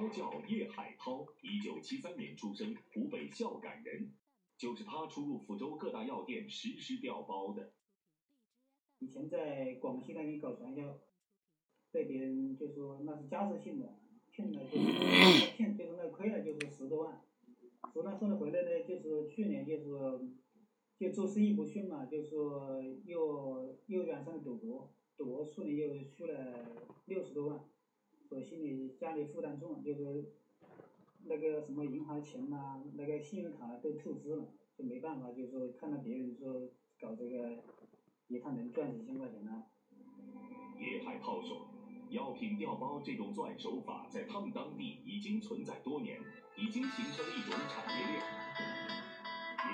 他叫叶海涛，一九七三年出生，湖北孝感人。就是他出入福州各大药店实施调包的。以前在广西那边搞传销，被别人就说那是家族性的，骗了就是骗，就是那亏了就是十多万。从那后来回来呢，就是去年就是就做生意不顺嘛，就是又又染上赌博，赌博去年又输了六十多万，所以心里家里负担重，就是那个什么银行钱呐，那个信用卡都透支了，就没办法，就是说看到别人说搞这个，一趟能赚几千块钱呢。叶海涛说，药品调包这种作案手法在他们当地已经存在多年，已经形成了一种产业链。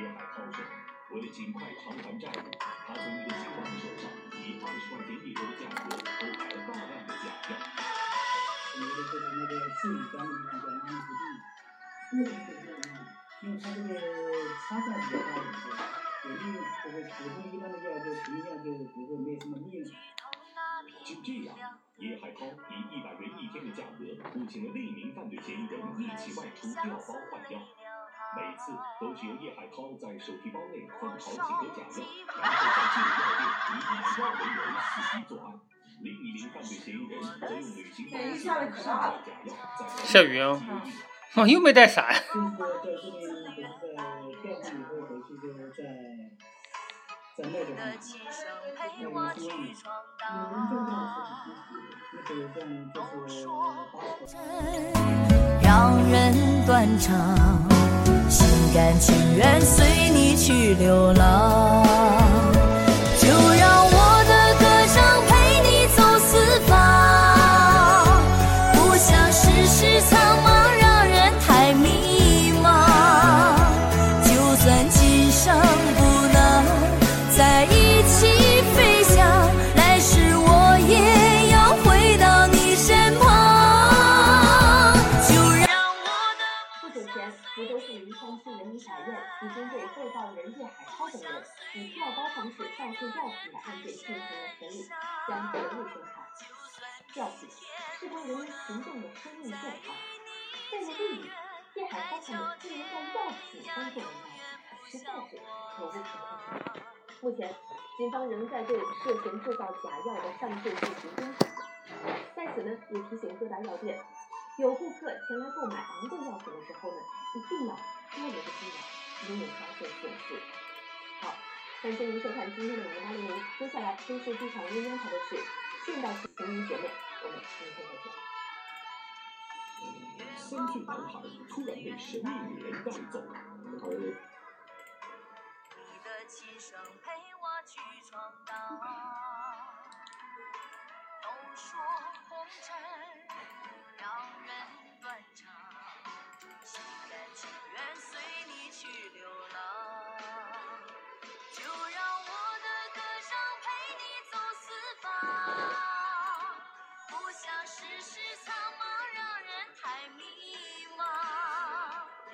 叶海涛说，为了尽快偿还债务，他从一个姓王的手上以二十块钱一盒的价格购买了大量的假药。有的就是那个自己管理那个安不定，为什么这样？因为他这个差价比较大一些，有利润，就是普通一般的药就平价就比如说没什么利润。就这样，叶海涛以一百元一天的价格雇请了另一名犯罪嫌疑人一起外出调包换药，每次都是由叶海涛在手提包内放好几盒假药，然后再进入药店以以药为由伺机作案。下雨啊！我又没带伞。让人断肠，心甘情愿随你去流浪，药品的案件进行了审理，将责任宣判。药品事关人民群众的生命健康，为了利益，叶海涛他们竟然在药品当做文章，实在是可无可控。目前，警方仍在对涉嫌制造假药的犯罪进行侦查。在此呢，也提醒各大药店，有顾客前来购买昂贵药品的时候呢，一定要多留个心眼，以免发生损失。好，感谢您收看今天的《晚八零零》，接下来真是剧场鸳鸯台的是现代情人姐妹，我们明天再见。三岁男孩突然被神秘女人带走，而你的琴声陪我去闯荡。都说红尘让人断肠，心甘情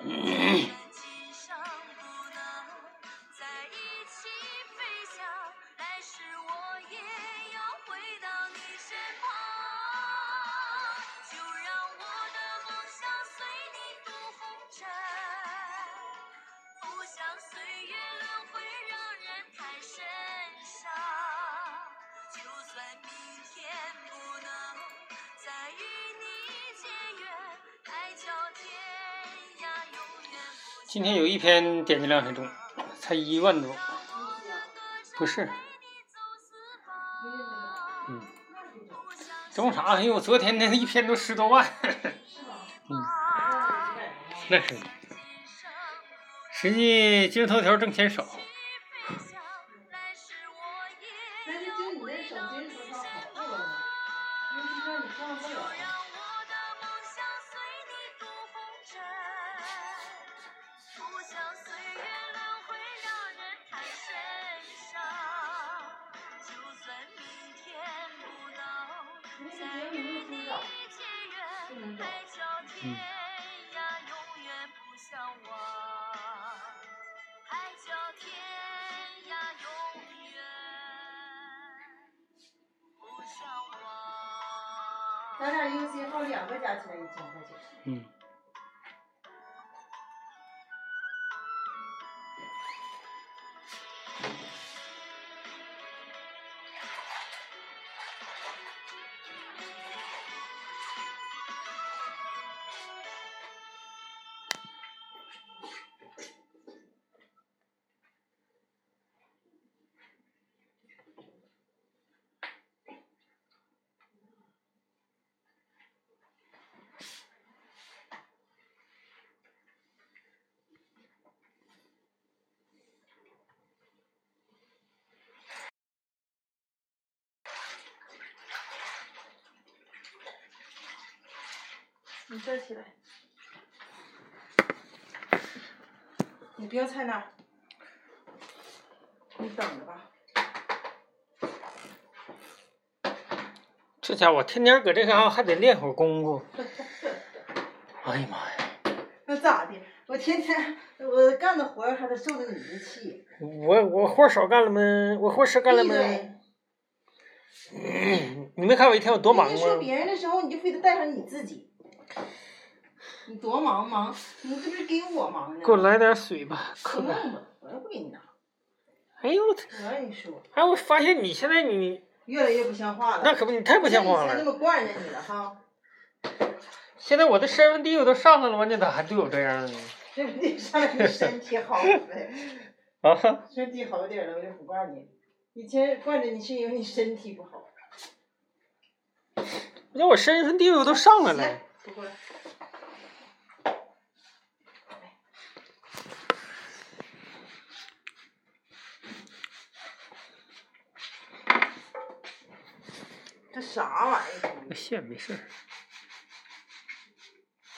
Yeah. 今天有一篇点击量很重，才一万多。不是，嗯，中啥？因为我昨天那一篇都十多万。嗯，那是。实际今日头条挣钱少。嗯。咱俩 UC 号两个加起来一千块钱。嗯。你站起来，你不要在那儿，你等着吧。这家伙天天搁这嘎还得练会儿功夫。哎呀妈呀！那咋的？我天天我干的活儿还得受着你的气。我我活少干了吗？我活少干了吗？你没看我一天有多忙吗？你说吗？别人的时候，你就非得带上你自己。你多忙忙，你这不是给我忙呢？给我来点水吧，不渴。用吧，我又不给你拿。哎呦我，我跟你说，哎我发现你现在你越来越不像话了。那可不，你太不像话了。那么惯着你了哈，现在我的身份地位都上来了，完你咋还对我这样呢？对不对？上来你身体好呗，啊，身体好点了，我就不惯你。以前惯着你是因为你身体不好。那我身份地位都上来了。，不过来。这啥玩意儿？那线没事儿。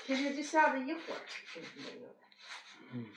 天天就下这一会儿，嗯。